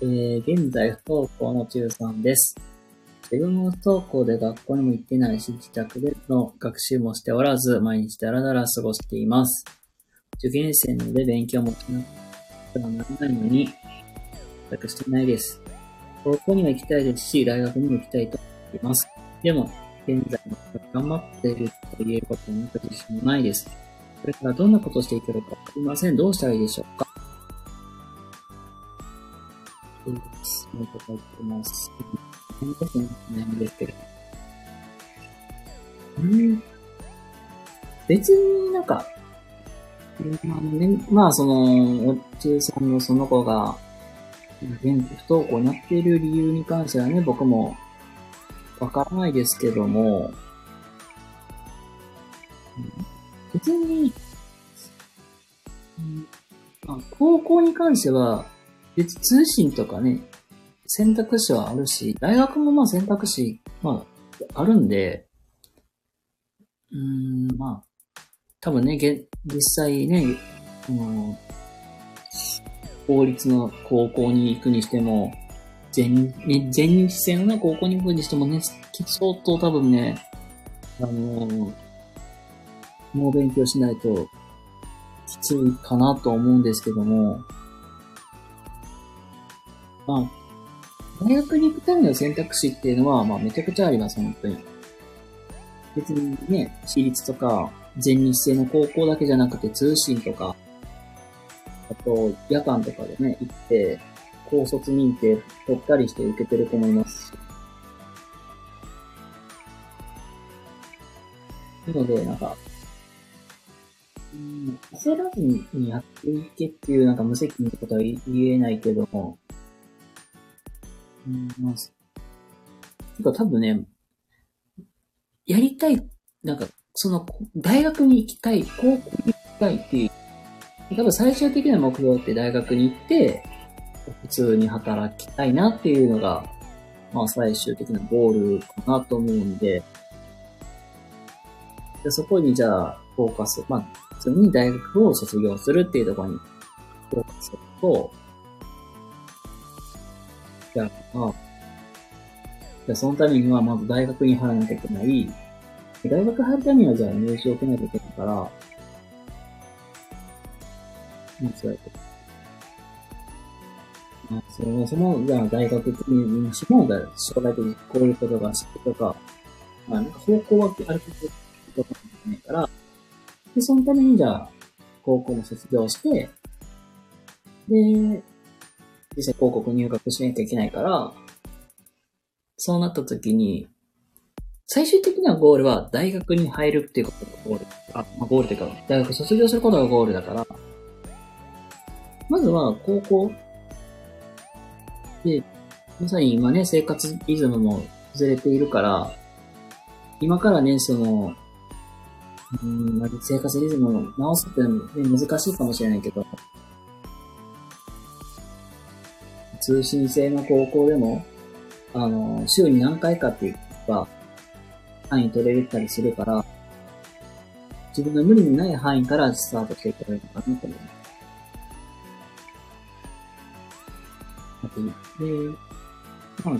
えー、現在不登校の中3です。自分も不登校で学校にも行ってないし、自宅での学習もしておらず、毎日だらだら過ごしています。受験生ので勉強もしなくてはならないのに、全くしてないです。高校には行きたいですし、大学にも行きたいと思います。でも、現在も頑張っていると言えることに自信もないです。これからどんなことをしていけるかわかりません。どうしたらいいでしょうかいいです。もう一回言ってます。本当に悩みですけど。うん。別になんか、まあね、まあその、お中さんのその子が、現不登校になっている理由に関してはね、僕もわからないですけども、別に、まあ、高校に関しては、別通信とかね、選択肢はあるし、大学もまあ選択肢、まあ、あるんで、うーん、まあ、多分ね、げ実際ね、あの、公立の高校に行くにしても、全、ね、全日制の、高校に行くにしてもね、相当多分ね、あのもう勉強しないと、きついかなと思うんですけども、まあ、大学に行くための選択肢っていうのは、まあめちゃくちゃあります、本当に。別にね、私立とか、全日制の高校だけじゃなくて通信とか、あと、夜間とかでね、行って、高卒認定取ったりして受けてる子もいますし。なので、なんか、うん、焦らずにやっていけっていうなんか無責任ってことは言えないけども、うん、まあ、てか多分ね、やりたい、なんか、その、大学に行きたい、高校に行きたいっていう、多分最終的な目標って大学に行って、普通に働きたいなっていうのが、まあ最終的なゴールかなと思うんで、でそこにじゃあ、フォーカス、まあ、普通に大学を卒業するっていうところにフォーカスすると、じゃあ、じゃあそのためにはまず大学に入らなきゃいけない。大学入るためにはじゃあ入試を受けなきゃいけないから、間違えて。まあ、そもそも、じゃあ大学にしも、将来的にこういうことがしてとか、まあなんか方向はある程度ことかもないから、で、そのためにじゃあ、高校も卒業して、で、実際広告入学しなきゃいけないから、そうなった時に、最終的なゴールは大学に入るっていうことがゴール。あ、まあ、ゴールっていうか、大学卒業することがゴールだから、まずは高校で、まさに今ね、生活リズムもずれているから、今からね、その、うん、生活リズムを直すって、ね、難しいかもしれないけど、通信制の高校でも、あの、週に何回かっていうか、範囲取れたりするから、自分の無理のない範囲からスタートしていけばいいのかなと思います。で、まあ、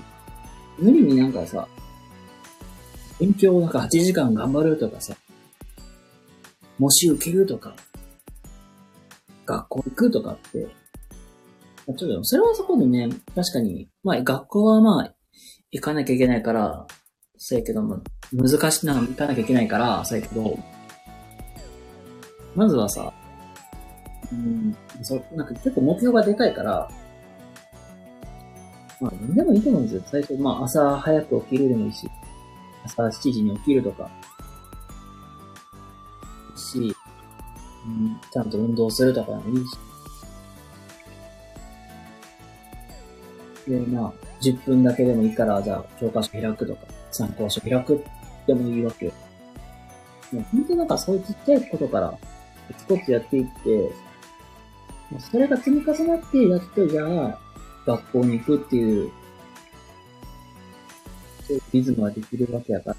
無理になんかさ、勉強なんか8時間頑張るとかさ、模試受けるとか、学校行くとかって、ちょっと、それはそこでね、確かに、まあ学校はまあ、行かなきゃいけないから、そうやけども、難しいな、行かなきゃいけないから、そうやけど、まずはさ、うん、そうなんか結構目標がでかいから、まあ、でもいいと思うんですよ。最初、まあ、朝早く起きるでもいいし、朝7時に起きるとか、し、うん、ちゃんと運動するとかでもいいし。で、まあ、10分だけでもいいから、じゃあ、教科書開くとか、参考書開くでもいいわけよ。もう本当なんかそういうちっちゃいことから、コツコツやっていって、それが積み重なって、やっとじゃあ、学校に行くっていう、そういうリズムができるわけやか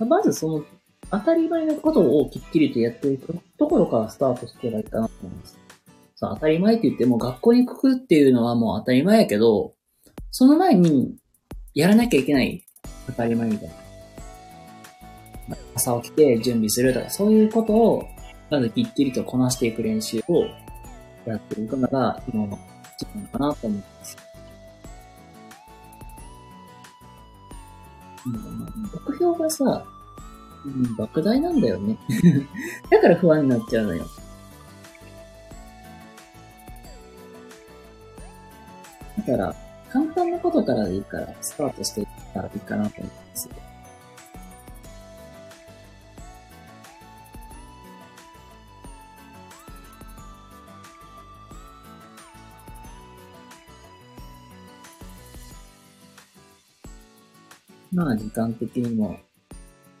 ら、まずその当たり前のことをきっちりとやっていくところからスタートしてばいいかなと思います。さあ、当たり前って言っても学校に行くっていうのはもう当たり前やけど、その前にやらなきゃいけない当たり前みたいな。朝起きて準備するとか、そういうことを、まずきっちりとこなしていく練習をやっていくのが今の時間かなと思います。目標がさ、うん、莫大なんだよね。[LAUGHS] だから不安になっちゃうのよ。だから、簡単なことからでいいから、スタートしていったらいいかなと思います。まあ、時間的にも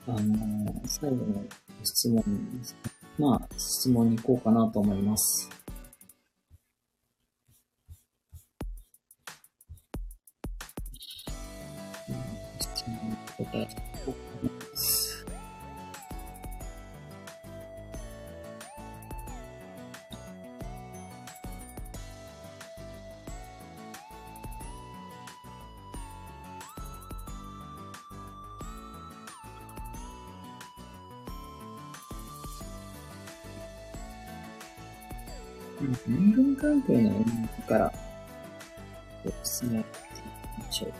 あのー、最後の質問ですね。まあ、質問に行こうかなと思います。質問に答えというのを今から、おすすめすて、いきましょう。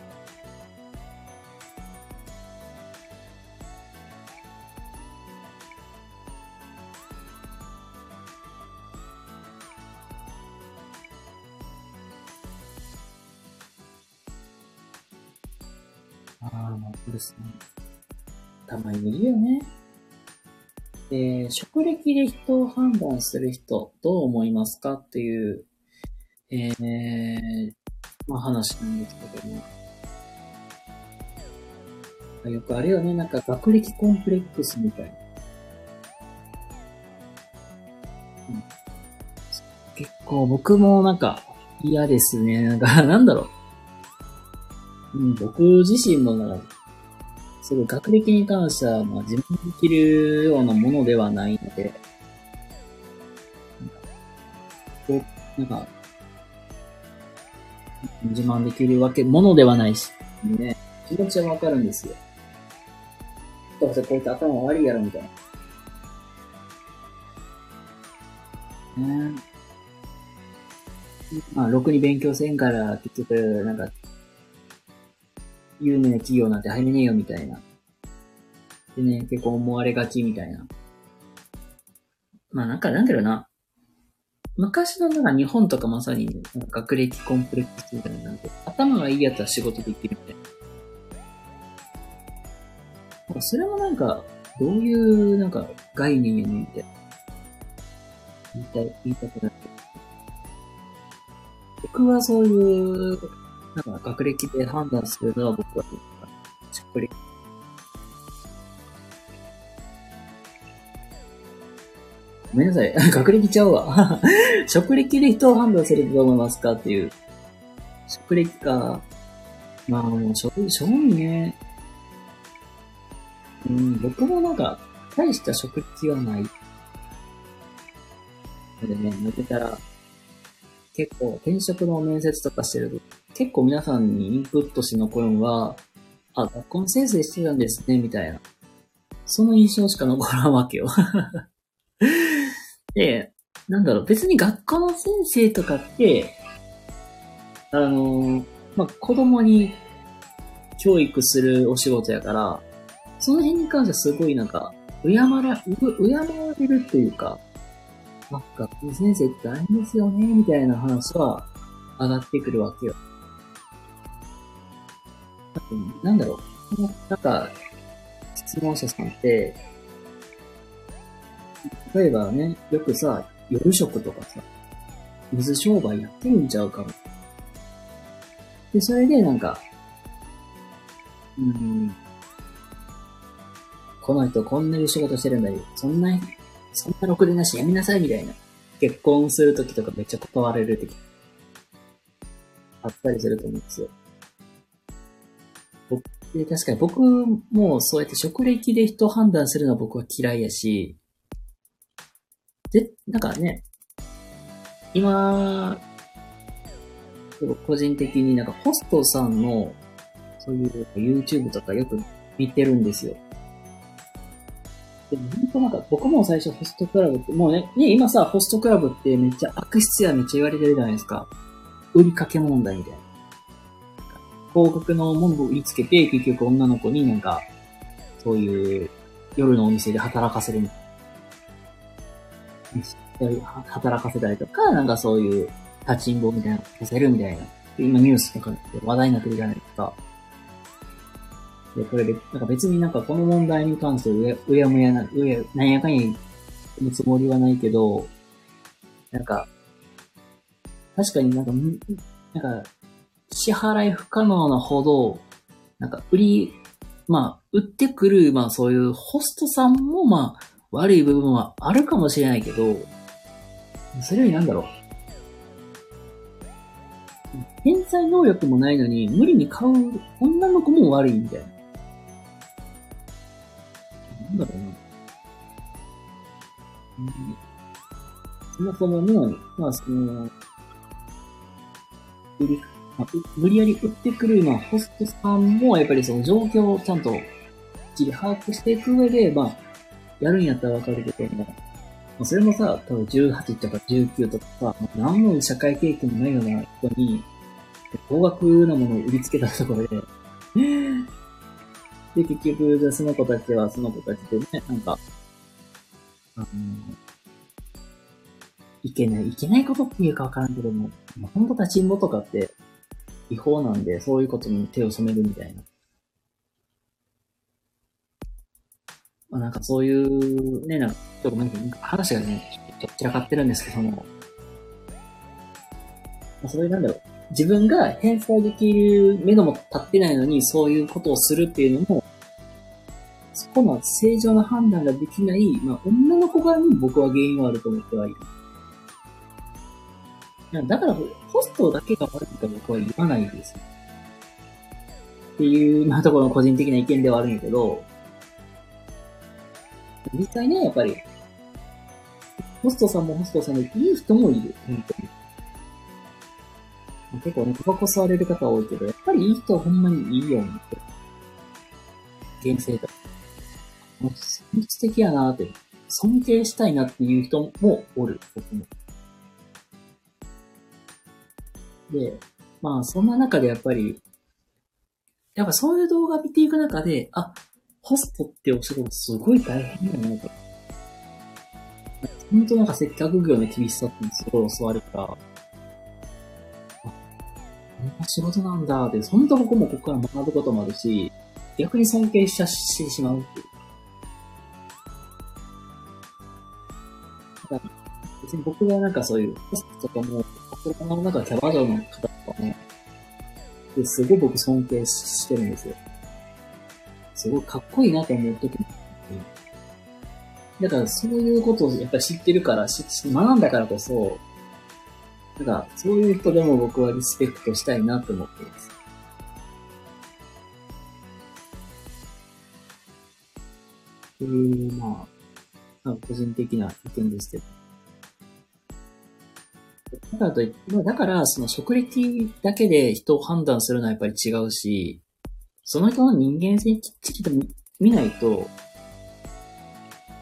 ああ、もうこれですね。たまにいるよね。で、職歴で人を判断する人、どう思いますか？っていうえー、まあ話なんですけども。よくあるよね、なんか学歴コンプレックスみたいな。うん、結構僕もなんか嫌ですね。なんか、[LAUGHS] なんだろう。うん、僕自身もなんか、すごい学歴に関しては、まあ、自分できるようなものではないので、こう、なんか、自慢できるわけ、ものではないし、ね、気持ちはわかるんですよ。どうせこいつ頭悪いやろ、みたいな。ねまあ、ろくに勉強せんから、結局、なんか、有名な企業なんて入れねえよ、みたいな。でね、結構思われがちみたいな。まあなんかなんだろうな。昔のなんか日本とかまさに、ね、学歴コンプレックスみたいなんで、頭がいいやつは仕事できるみたいな。なそれもなんか、どういうなんか概念やねんって。言いたい、言いたくなって。僕はそういう、なんか学歴で判断するのは僕は、職歴めんなさい。[LAUGHS] 学歴ちゃうわ。[LAUGHS] 職歴で人を判断するとどう思いますかっていう。職歴か。まあもう、職、正味ね。うん、僕もなんか、大した職歴はない。でね、抜けたら、結構転職の面接とかしてると、結構皆さんにインプットして残るのは、あ、学校の先生してたんですね、みたいな。その印象しか残らんわけよ。で、なんだろう、別に学校の先生とかって、あのまあ、子供に教育するお仕事やから、その辺に関してはすごいなんか、敬ら、敬われるっていうか、あ、学校の先生って大変ですよね、みたいな話は上がってくるわけよ。なんだろう、なんか、質問者さんって、例えばね、よくさ、夜食とかさ、水商売やってるんちゃうかも。で、それでなんか、うん、この人こんなに仕事してるんだよ。そんな、そんなろくでなしやめなさいみたいな。結婚するときとかめっちゃ断られるとき、あったりすると思うんですよ。僕、で確かに僕もそうやって職歴で人判断するのは僕は嫌いやし、で、なんかね、今、個人的になんかホストさんの、そういう YouTube とかよく見てるんですよ。でも本当なんか僕も最初ホストクラブって、もうね、ね、今さ、ホストクラブってめっちゃ悪質やめっちゃ言われてるじゃないですか。売りかけ問題みたいな。広告のものを売りつけて、結局女の子になんか、そういう夜のお店で働かせるみたいな。働かせたりとか、なんかそういう立ちんぼみたいなさせるみたいな。今ニュースとかで話題になってるじゃないですか。で、これで、なんか別になんかこの問題に関してううやむやな、うや、なんやかんや言うつもりはないけど、なんか、確かになんか、なんか、支払い不可能なほど、なんか売り、まあ、売ってくる、まあそういうホストさんもまあ、悪い部分はあるかもしれないけど、それよりなんだろう。天才能力もないのに、無理に買う女の子も悪いみたいな。なんだろうな。うん、そもそもの、まあその、売り、まあ、無理やり売ってくる、まあ、ホストさんも、やっぱりその状況をちゃんと、きり把握していく上で、まあ、やるんやったらわかるけども、まあ、それもさ、多分18とか19とかさ、何も社会経験もないような人に、高額なものを売りつけたところで [LAUGHS] で、結局、じゃその子たちはその子たちでね、なんか、あの、いけない、いけないことっていうかわからんけども、まあ、本当立ちんぼとかって違法なんで、そういうことに手を染めるみたいな。まあ、なんかそういう、ね、なんか、ちょっとなんか話がね、ちょっと散らかってるんですけども、まあ、そういうなんだろう、自分が返済できる目処も立ってないのに、そういうことをするっていうのも、そこの正常な判断ができない、まあ、女の子側に僕は原因はあると思ってはいる。だから、ホストだけが悪いと僕は言わないです。っていう、まあ、ところの個人的な意見ではあるんやけど、実際ね、やっぱり、ホストさんもホストさんでいい人もいる。本当に。結構ね、タバコ吸われる方多いけど、やっぱりいい人はほんまにいいよ、って。現世だ。もう、素敵やなって、尊敬したいなっていう人もおる、僕も。で、まあ、そんな中でやっぱり、やっぱそういう動画見ていく中で、あ、ホストってお仕事すごい大変だなと。本当なんか接客業の厳しさってすごい教わるから、あ、こんな仕事なんだって、本当僕もここから学ぶこともあるし、逆に尊敬しちゃしてしまうっていう。だから別に僕がなんかそういうホストとかも、僕の中キャバ嬢の方とかね、ですごい僕尊敬してるんですよ。すごいかっこいいなと思うときも。だからそういうことをやっぱり知ってるから、し学んだからこそ、なんかそういう人でも僕はリスペクトしたいなと思っています。っていう、まあ、個人的な意見ですけど。だからといって、だから、その職歴だけで人を判断するのはやっぱり違うし、その人の人間性きっちりと見見ないと、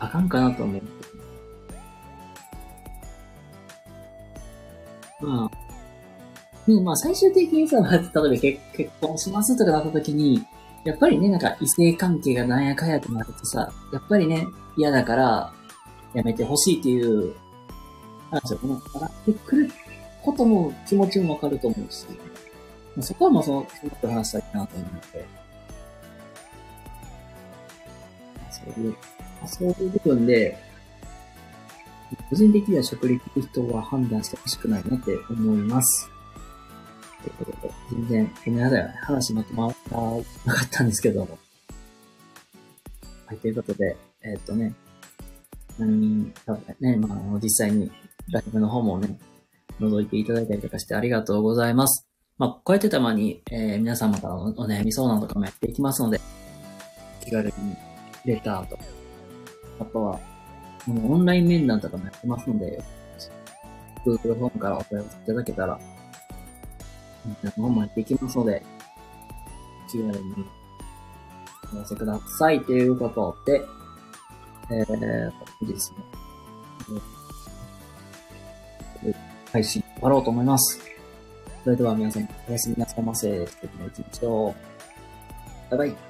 あかんかなと思う。まあ、ね、まあ最終的にさ、[LAUGHS] 例えば結結婚しますとかなった時に、やっぱりね、なんか異性関係がなんやかんやとなるとさ、やっぱりね、嫌だから、やめてほしいっていう話をね、上がってくることも気持ちもわかると思うし、そこはもうその、そのこと話したいなと思って。そういう、そういう部分で、個人的には職歴の人は判断してほしくないなって思います。ということで、全然、ごめんなさい。話まとまらなかったんですけども。はい、ということで、えーっとね、何人かね、まあ、実際にライブの方もね、覗いていただいたりとかしてありがとうございます。まあ、こうやってたまに、えー皆様からのお悩み相談とかもやっていきますので、気軽にレターと、あとは、オンライン面談とかもやってますので、Google フォームからお問い合わせいただけたら、面談の方もやっていきますので、気軽にお寄せくださいということで、えー、いいですね。配信終わろうと思います。それでは皆さん、おやすみなさいませ。素敵な一日を。バイバイ。